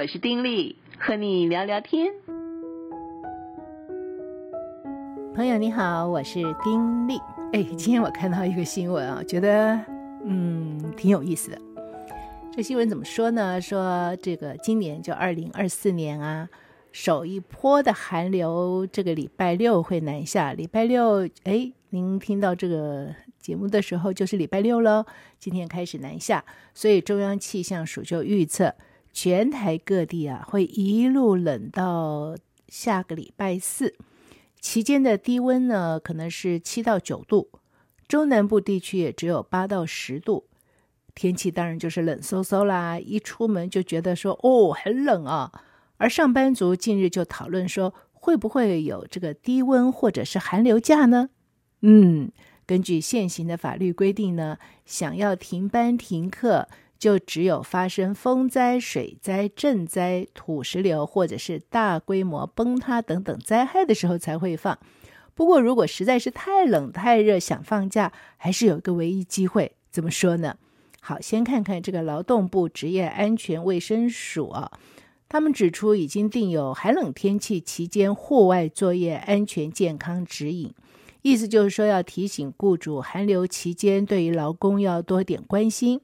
我是丁力，和你聊聊天。朋友你好，我是丁力。哎，今天我看到一个新闻啊，觉得嗯挺有意思的。这新闻怎么说呢？说这个今年就二零二四年啊，首一波的寒流这个礼拜六会南下。礼拜六，哎，您听到这个节目的时候就是礼拜六喽。今天开始南下，所以中央气象署就预测，全台各地啊会一路冷到下个礼拜四，期间的低温呢可能是七到九度，中南部地区也只有八到十度。天气当然就是冷飕飕啦，一出门就觉得说哦很冷啊。而上班族近日就讨论说，会不会有这个低温或者是寒流假呢？嗯，根据现行的法律规定呢，想要停班停课，就只有发生风灾、水灾、震灾、土石流或者是大规模崩塌等等灾害的时候才会放。不过如果实在是太冷太热想放假，还是有一个唯一机会，怎么说呢？好，先看看这个劳动部职业安全卫生署，他们指出已经订有寒冷天气期间户外作业安全健康指引，意思就是说要提醒雇主寒流期间对于劳工要多点关心，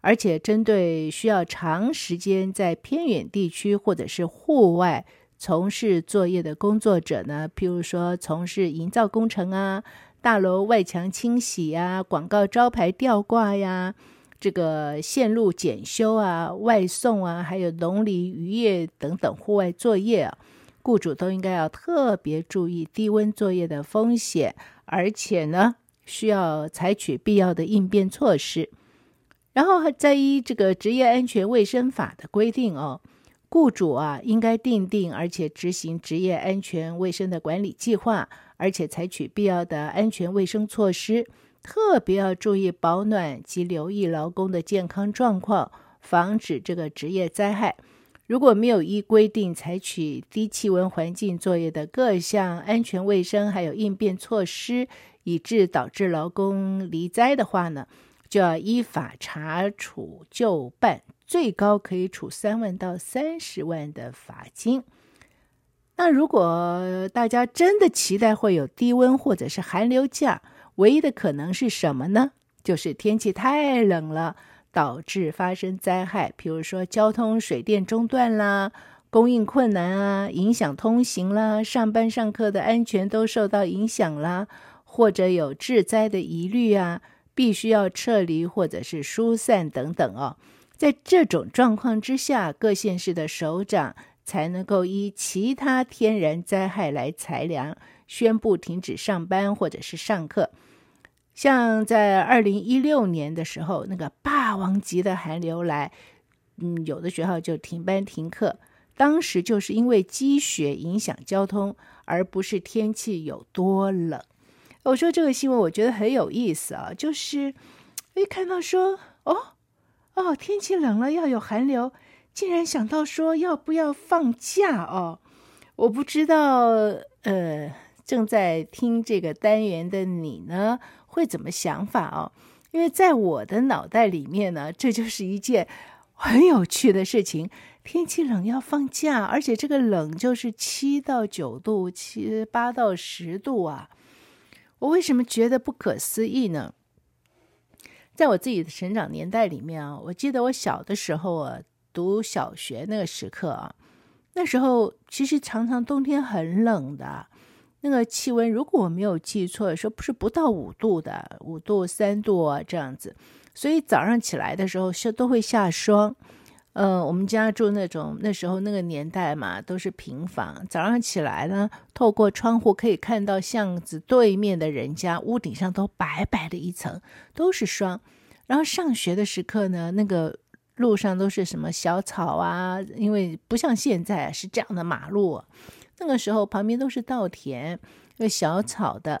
而且针对需要长时间在偏远地区或者是户外从事作业的工作者呢，譬如说从事营造工程啊、大楼外墙清洗呀、广告招牌吊挂呀。这个线路检修啊、外送啊，还有农林渔业等等户外作业啊，雇主都应该要特别注意低温作业的风险，而且呢，需要采取必要的应变措施。然后再依这个职业安全卫生法的规定哦，雇主啊应该订定而且执行职业安全卫生的管理计划，而且采取必要的安全卫生措施。特别要注意保暖及留意劳工的健康状况，防止这个职业灾害。如果没有依规定采取低气温环境作业的各项安全卫生还有应变措施，以致导致劳工离灾的话呢，就要依法查处就办，最高可以处三万到三十万的罚金。那如果大家真的期待会有低温或者是寒流假，唯一的可能是什么呢？就是天气太冷了，导致发生灾害，比如说交通、水电中断啦，供应困难啊，影响通行啦，上班上课的安全都受到影响啦，或者有致灾的疑虑啊，必须要撤离或者是疏散等等哦。在这种状况之下，各县市的首长才能够依其他天然灾害来裁量，宣布停止上班或者是上课。像在二零一六年的时候，那个霸王级的寒流来，嗯，有的学校就停班停课。当时就是因为积雪影响交通，而不是天气有多冷。我说这个新闻我觉得很有意思啊，就是一看到说，哦哦，天气冷了要有寒流，竟然想到说要不要放假哦？我不知道，呃，正在听这个单元的你呢？会怎么想法哦？因为在我的脑袋里面呢，这就是一件很有趣的事情。天气冷要放假，而且这个冷就是七到九度、七八到十度啊！我为什么觉得不可思议呢？在我自己的成长年代里面啊，我记得我小的时候啊，读小学那个时刻啊，那时候其实常常冬天很冷的。那个气温，如果我没有记错，说不是不到五度的，五度、三度啊这样子，所以早上起来的时候是都会下霜。呃，我们家住那种那时候那个年代嘛，都是平房，早上起来呢，透过窗户可以看到巷子对面的人家屋顶上都白白的一层，都是霜。然后上学的时刻呢，那个路上都是什么小草啊，因为不像现在是这样的马路。那个时候旁边都是稻田，有小草的，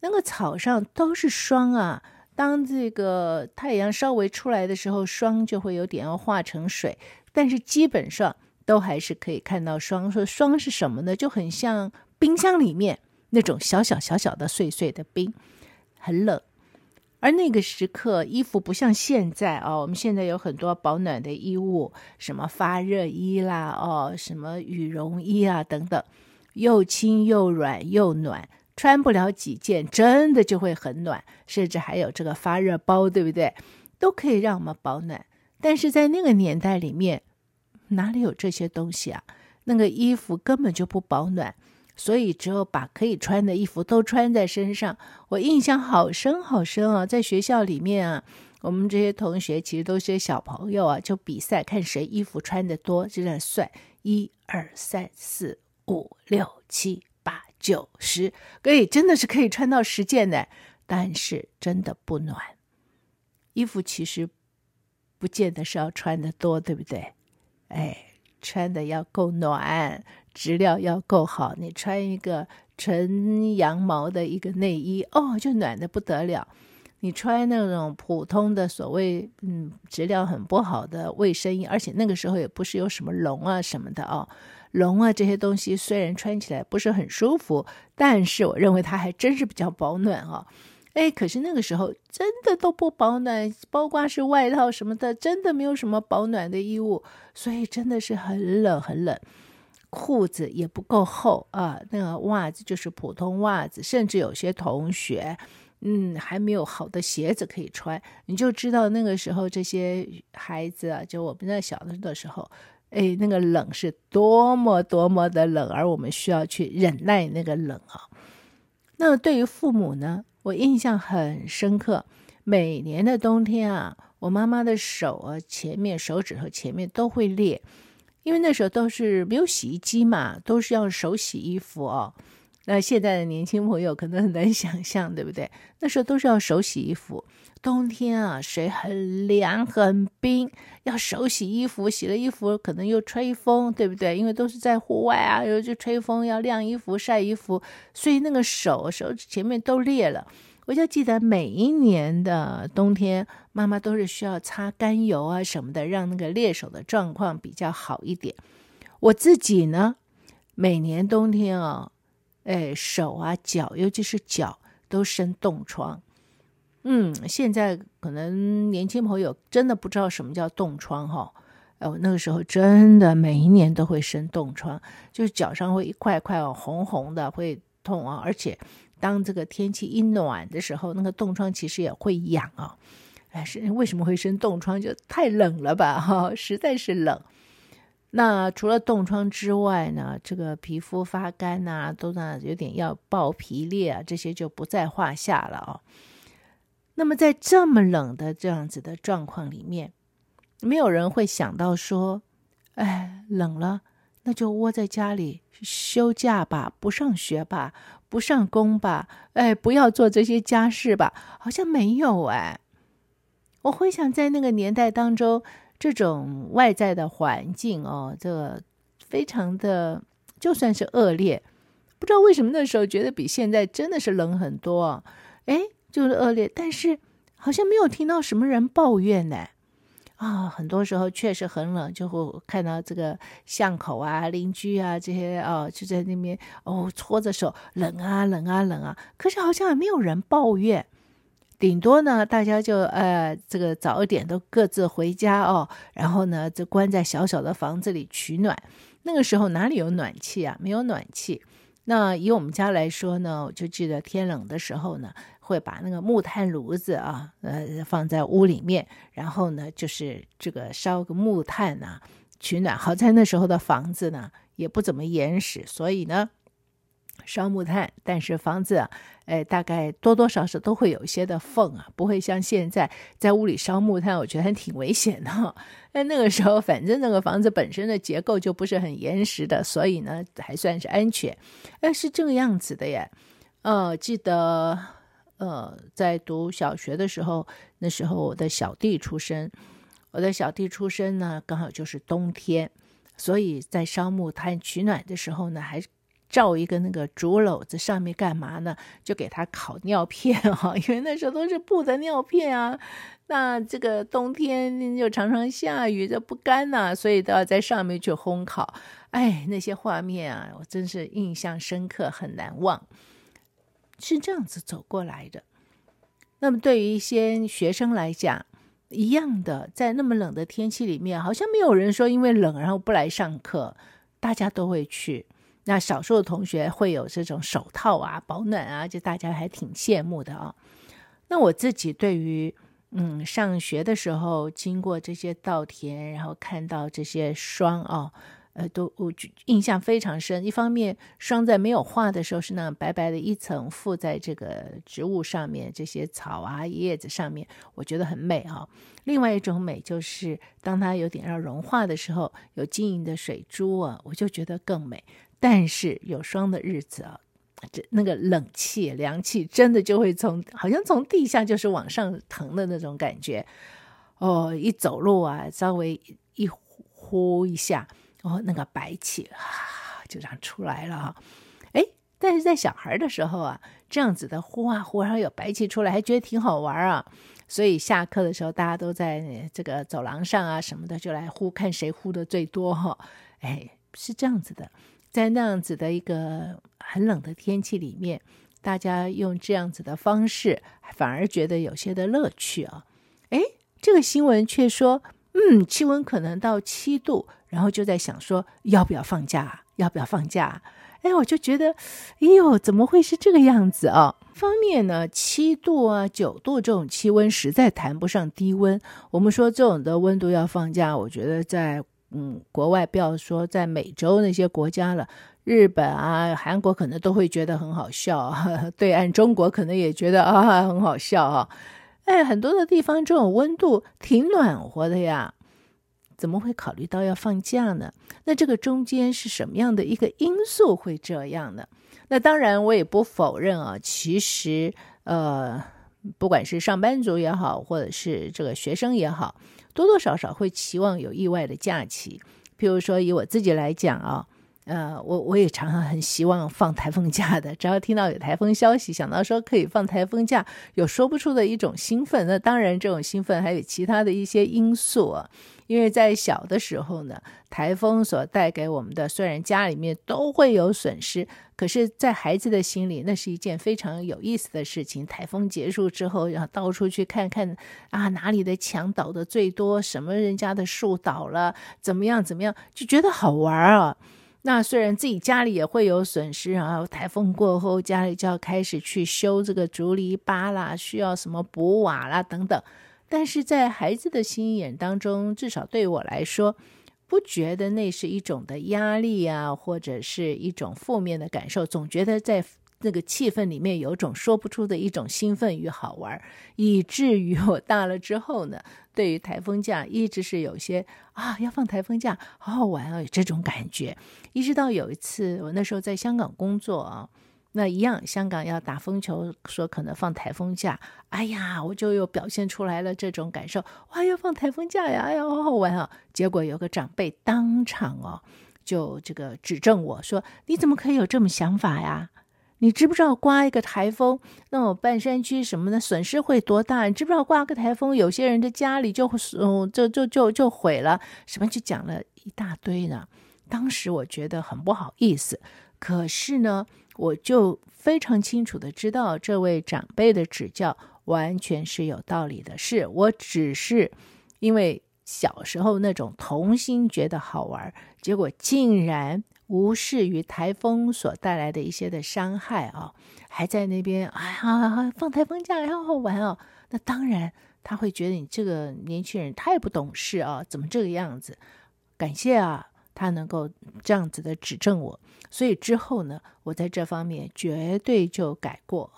那个草上都是霜啊。当这个太阳稍微出来的时候，霜就会有点要化成水，但是基本上都还是可以看到霜。说霜是什么呢？就很像冰箱里面那种小小小小的碎碎的冰，很冷。而那个时刻，衣服不像现在哦，我们现在有很多保暖的衣物，什么发热衣啦，哦，什么羽绒衣啊等等，又轻又软又暖，穿不了几件，真的就会很暖，甚至还有这个发热包，对不对？都可以让我们保暖。但是在那个年代里面，哪里有这些东西啊？那个衣服根本就不保暖。所以只有把可以穿的衣服都穿在身上。我印象好深好深啊，在学校里面啊，我们这些同学其实都是些小朋友啊，就比赛看谁衣服穿得多，就在算一二三四五六七九十，可以，真的是可以穿到十件的，但是真的不暖。衣服其实不见得是要穿的多，对不对？哎，穿的要够暖。质量要够好，你穿一个纯羊毛的一个内衣，哦，就暖的不得了。你穿那种普通的所谓嗯质料很不好的卫生衣，而且那个时候也不是有什么绒啊什么的哦，绒啊这些东西虽然穿起来不是很舒服，但是我认为它还真是比较保暖哦。哎，可是那个时候真的都不保暖，包括是外套什么的，真的没有什么保暖的衣物，所以真的是很冷很冷。裤子也不够厚啊，那个袜子就是普通袜子，甚至有些同学，嗯，还没有好的鞋子可以穿。你就知道那个时候这些孩子啊，就我们在小的时候，哎，那个冷是多么多么的冷，而我们需要去忍耐那个冷啊。那对于父母呢，我印象很深刻，每年的冬天啊，我妈妈的手啊，前面手指头前面都会裂。因为那时候都是没有洗衣机嘛，都是要手洗衣服哦。那现在的年轻朋友可能很难想象，对不对？那时候都是要手洗衣服，冬天啊，水很凉很冰，要手洗衣服，洗了衣服可能又吹风，对不对？因为都是在户外啊，又就吹风，要晾衣服、晒衣服，所以那个手手指前面都裂了。我就记得每一年的冬天，妈妈都是需要擦干油啊什么的，让那个裂手的状况比较好一点。我自己呢，每年冬天啊，哎，手啊脚，尤其是脚都生冻疮。嗯，现在可能年轻朋友真的不知道什么叫冻疮哈。哎，我那个时候真的每一年都会生冻疮，就是脚上会一块块哦，红红的，会痛啊，而且。当这个天气一暖的时候，那个冻疮其实也会痒啊。哎，是为什么会生冻疮？就太冷了吧？哈，实在是冷。那除了冻疮之外呢，这个皮肤发干呐、都呢有点要爆皮裂啊，这些就不在话下了哦。那么在这么冷的这样子的状况里面，没有人会想到说，哎，冷了。那就窝在家里休假吧，不上学吧，不上工吧，哎，不要做这些家事吧，好像没有哎。我回想在那个年代当中，这种外在的环境哦，这个非常的就算是恶劣，不知道为什么那时候觉得比现在真的是冷很多，哎，就是恶劣，但是好像没有听到什么人抱怨呢。啊、很多时候确实很冷，就会看到这个巷口啊、邻居啊这些哦，就在那边哦搓着手，冷啊冷啊冷啊。可是好像也没有人抱怨，顶多呢大家就呃这个早一点都各自回家哦，然后呢就关在小小的房子里取暖。那个时候哪里有暖气啊？没有暖气。那以我们家来说呢，我就记得天冷的时候呢。会把那个木炭炉子啊，呃，放在屋里面，然后呢，就是这个烧个木炭呐，取暖。好在那时候的房子呢，也不怎么严实，所以呢，烧木炭，但是房子啊，哎，大概多多少少都会有一些的缝啊，不会像现在在屋里烧木炭，我觉得还挺危险的哈。但那个时候，反正那个房子本身的结构就不是很严实的，所以呢，还算是安全。哎，是这个样子的耶。呃，记得。呃，在读小学的时候，那时候我的小弟出生，我的小弟出生呢，刚好就是冬天，所以在烧木炭取暖的时候呢，还罩一个那个竹篓子，上面干嘛呢？就给他烤尿片哈、哦，因为那时候都是布的尿片啊。那这个冬天又常常下雨，这不干呐、所以都要在上面去烘烤。哎，那些画面啊，我真是印象深刻，很难忘。是这样子走过来的。那么对于一些学生来讲，一样的，在那么冷的天气里面，好像没有人说因为冷然后不来上课，大家都会去。那少数的同学会有这种手套啊、保暖啊，就大家还挺羡慕的啊。那我自己对于嗯上学的时候经过这些稻田，然后看到这些霜啊。呃，都我印象非常深。一方面，霜在没有化的时候是那种白白的一层附在这个植物上面，这些草啊叶子上面，我觉得很美啊。另外一种美就是，当它有点要融化的时候，有晶莹的水珠啊，我就觉得更美。但是有霜的日子啊，这那个冷气、凉气真的就会从好像从地下就是往上腾的那种感觉。哦，一走路啊，稍微一呼一下。哦，那个白气啊，就这样出来了哈。哎，但是在小孩的时候啊，这样子的呼啊呼，然后有白气出来，还觉得挺好玩啊。所以下课的时候，大家都在这个走廊上啊什么的，就来呼，看谁呼的最多哈。哎，是这样子的，在那样子的一个很冷的天气里面，大家用这样子的方式，反而觉得有些的乐趣啊。哎，这个新闻却说，嗯，气温可能到七度。然后就在想说，要不要放假？要不要放假？哎，我就觉得，哎呦，怎么会是这个样子啊？方面呢，七度啊、九度这种气温实在谈不上低温。我们说这种的温度要放假，我觉得在嗯国外，不要说在美洲那些国家了，日本啊、韩国可能都会觉得很好笑，对岸中国可能也觉得啊很好笑啊。哎，很多的地方这种温度挺暖和的呀。怎么会考虑到要放假呢？那这个中间是什么样的一个因素会这样呢？那当然，我也不否认啊。其实，呃，不管是上班族也好，或者是这个学生也好，多多少少会期望有意外的假期。譬如说，以我自己来讲啊。呃，我我也常常很希望放台风假的，只要听到有台风消息，想到说可以放台风假，有说不出的一种兴奋。那当然，这种兴奋还有其他的一些因素啊。因为在小的时候呢，台风所带给我们的，虽然家里面都会有损失，可是，在孩子的心里，那是一件非常有意思的事情。台风结束之后，要到处去看看啊，哪里的墙倒的最多，什么人家的树倒了，怎么样怎么样，就觉得好玩啊。那虽然自己家里也会有损失，然后台风过后家里就要开始去修这个竹篱笆啦，需要什么补瓦啦等等，但是在孩子的心眼当中，至少对我来说，不觉得那是一种的压力啊，或者是一种负面的感受，总觉得在。那个气氛里面有种说不出的一种兴奋与好玩，以至于我大了之后呢，对于台风假一直是有些啊，要放台风假，好好玩啊，有这种感觉。一直到有一次，我那时候在香港工作啊，那一样香港要打风球，说可能放台风假，哎呀，我就又表现出来了这种感受，哇，要放台风假呀，哎呀，好好玩啊。结果有个长辈当场哦，就这个指正我说，你怎么可以有这么想法呀？你知不知道刮一个台风，那我半山区什么的损失会多大？你知不知道刮个台风，有些人的家里就嗯就就就就毁了，什么就讲了一大堆呢？当时我觉得很不好意思，可是呢，我就非常清楚的知道这位长辈的指教完全是有道理的，是我只是因为小时候那种童心觉得好玩，结果竟然。无视于台风所带来的一些的伤害啊，还在那边哎呀，放台风假好好玩哦。那当然他会觉得你这个年轻人太不懂事啊，怎么这个样子？感谢啊，他能够这样子的指正我，所以之后呢，我在这方面绝对就改过。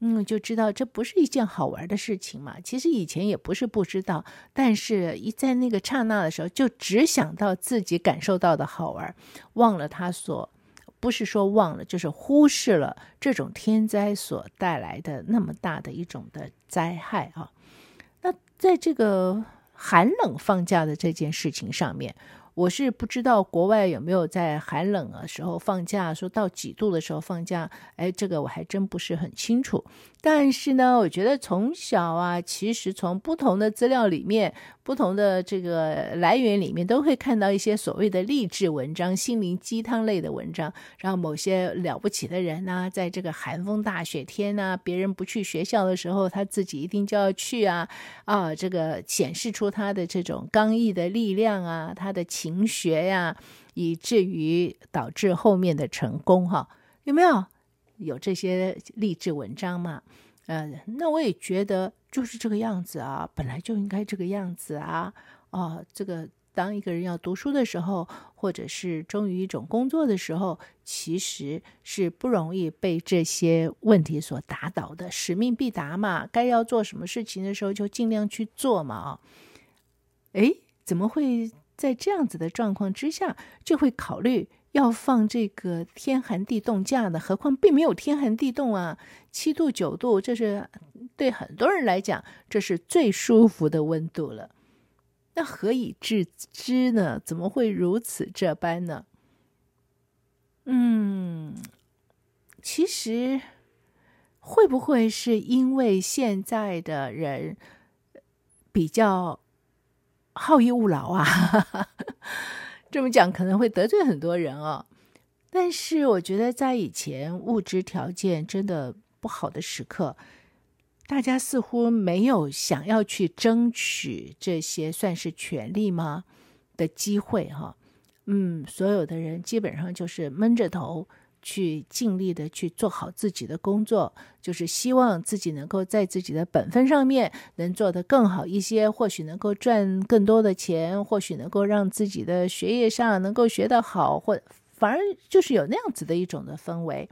嗯，就知道这不是一件好玩的事情嘛。其实以前也不是不知道，但是一在那个刹那的时候，就只想到自己感受到的好玩，忘了他所，不是说忘了，就是忽视了这种天灾所带来的那么大的一种的灾害啊。那在这个寒冷放假的这件事情上面，我是不知道国外有没有在寒冷的时候放假，说到几度的时候放假，哎，这个我还真不是很清楚。但是呢，我觉得从小啊，其实从不同的资料里面、不同的这个来源里面，都会看到一些所谓的励志文章、心灵鸡汤类的文章，然后某些了不起的人呢、在这个寒风大雪天呢、别人不去学校的时候，他自己一定就要去啊啊，这个显示出他的这种刚毅的力量啊，他的勤学呀，以至于导致后面的成功哈，有没有？有这些励志文章嘛？呃，那我也觉得就是这个样子啊，本来就应该这个样子啊。哦，这个当一个人要读书的时候，或者是忠于一种工作的时候，其实是不容易被这些问题所打倒的。使命必达嘛，该要做什么事情的时候就尽量去做嘛。啊，哎，怎么会在这样子的状况之下就会考虑？要放这个天寒地冻假呢？何况并没有天寒地冻啊，七度九度，这是对很多人来讲，这是最舒服的温度了。那何以至之呢？怎么会如此这般呢？嗯，其实会不会是因为现在的人比较好逸恶劳啊？这么讲可能会得罪很多人哦，但是我觉得在以前物质条件真的不好的时刻，大家似乎没有想要去争取这些算是权利吗的机会哈。嗯，所有的人基本上就是闷着头。去尽力的去做好自己的工作，就是希望自己能够在自己的本分上面能做得更好一些，或许能够赚更多的钱，或许能够让自己的学业上能够学得好，或反而就是有那样子的一种的氛围。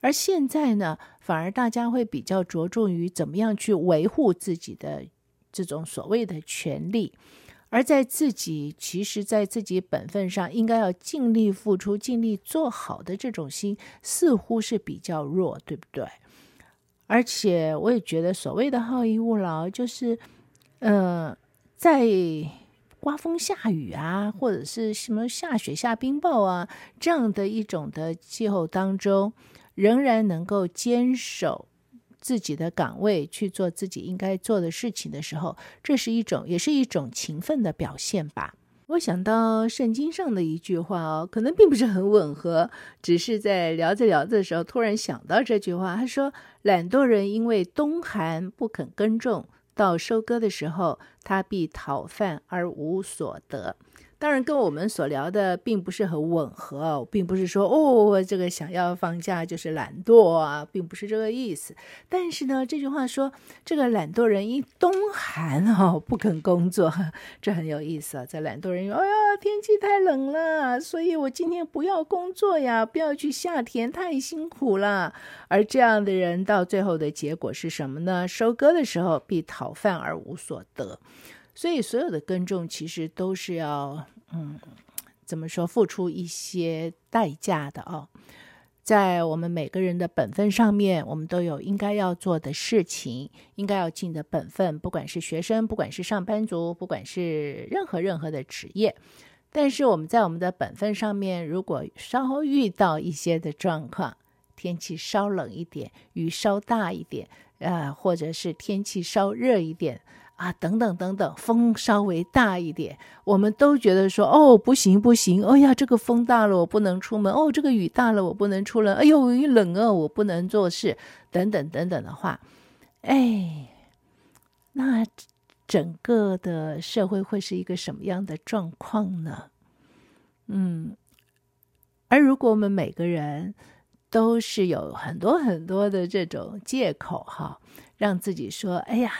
而现在呢，反而大家会比较着重于怎么样去维护自己的这种所谓的权利。而在自己其实，在自己本分上应该要尽力付出、尽力做好的这种心，似乎是比较弱，对不对？而且我也觉得，所谓的好逸恶劳，就是，呃，在刮风下雨啊，或者是什么下雪下冰雹啊这样的一种的气候当中，仍然能够坚守。自己的岗位去做自己应该做的事情的时候，这是一种，也是一种勤奋的表现吧。我想到圣经上的一句话哦，可能并不是很吻合，只是在聊着聊着的时候，突然想到这句话。他说：“懒惰人因为冬寒不肯耕种，到收割的时候，他必讨饭而无所得。”当然，跟我们所聊的并不是很吻合，并不是说哦，这个想要放假就是懒惰啊，并不是这个意思。但是呢，这句话说这个懒惰人因冬寒哦不肯工作，这很有意思啊。这懒惰人说：“哎呀，天气太冷了，所以我今天不要工作呀，不要去下田，太辛苦了。”而这样的人到最后的结果是什么呢？收割的时候必讨饭而无所得。所以，所有的耕种其实都是要，嗯，怎么说，付出一些代价的哦。在我们每个人的本分上面，我们都有应该要做的事情，应该要尽的本分。不管是学生，不管是上班族，不管是任何任何的职业，但是我们在我们的本分上面，如果稍遇到一些的状况，天气稍冷一点，雨稍大一点，啊、呃，或者是天气稍热一点。啊，等等等等，风稍微大一点，我们都觉得说，哦，不行不行，哎呀，这个风大了，我不能出门，哦，这个雨大了，我不能出门，哎呦，一冷啊，我不能做事，等等等等的话，哎，那整个的社会会是一个什么样的状况呢？嗯，而如果我们每个人都是有很多很多的这种借口哈，让自己说，哎呀。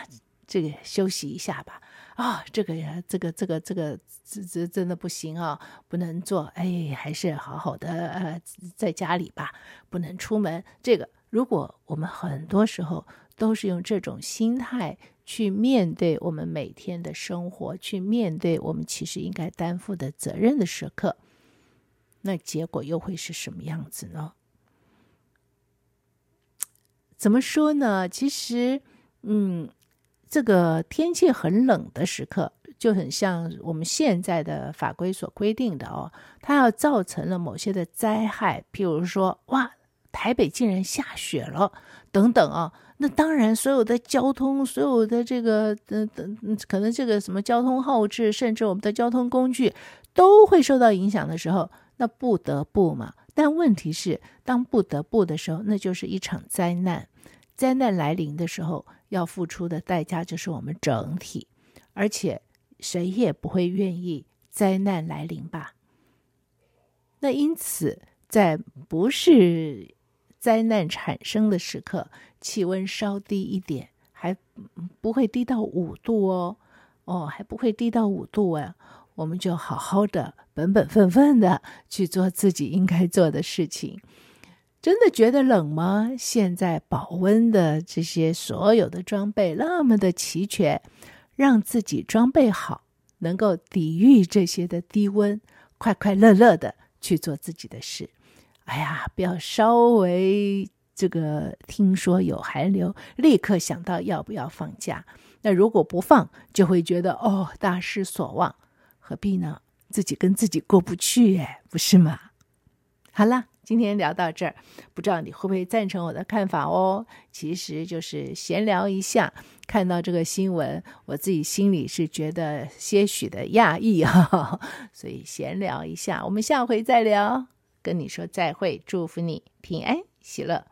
这个休息一下吧，啊、这个呀，这个这个这个这这真的不行啊，不能做，哎，还是好好的呃，在家里吧，不能出门。这个，如果我们很多时候都是用这种心态去面对我们每天的生活，去面对我们其实应该担负的责任的时刻，那结果又会是什么样子呢？怎么说呢？其实，嗯。这个天气很冷的时刻，就很像我们现在的法规所规定的哦，它要造成了某些的灾害，譬如说，哇，台北竟然下雪了，等等啊，那当然所有的交通，所有的这个，嗯嗯，可能这个什么交通后置，甚至我们的交通工具都会受到影响的时候，那不得不嘛。但问题是，当不得不的时候，那就是一场灾难。灾难来临的时候，要付出的代价就是我们整体，而且谁也不会愿意灾难来临吧？那因此，在不是灾难产生的时刻，气温稍低一点，还不会低到五度哦，哦，还不会低到五度啊，我们就好好的、本本分分的去做自己应该做的事情。真的觉得冷吗？现在保温的这些所有的装备那么的齐全，让自己装备好，能够抵御这些的低温，快快乐乐的去做自己的事。哎呀，不要稍微这个听说有寒流，立刻想到要不要放假。那如果不放，就会觉得哦，大失所望，何必呢？自己跟自己过不去，哎，不是吗？好了。今天聊到这儿，不知道你会不会赞成我的看法哦？其实就是闲聊一下，看到这个新闻，我自己心里是觉得些许的讶异哈，所以闲聊一下，我们下回再聊。跟你说再会，祝福你平安喜乐，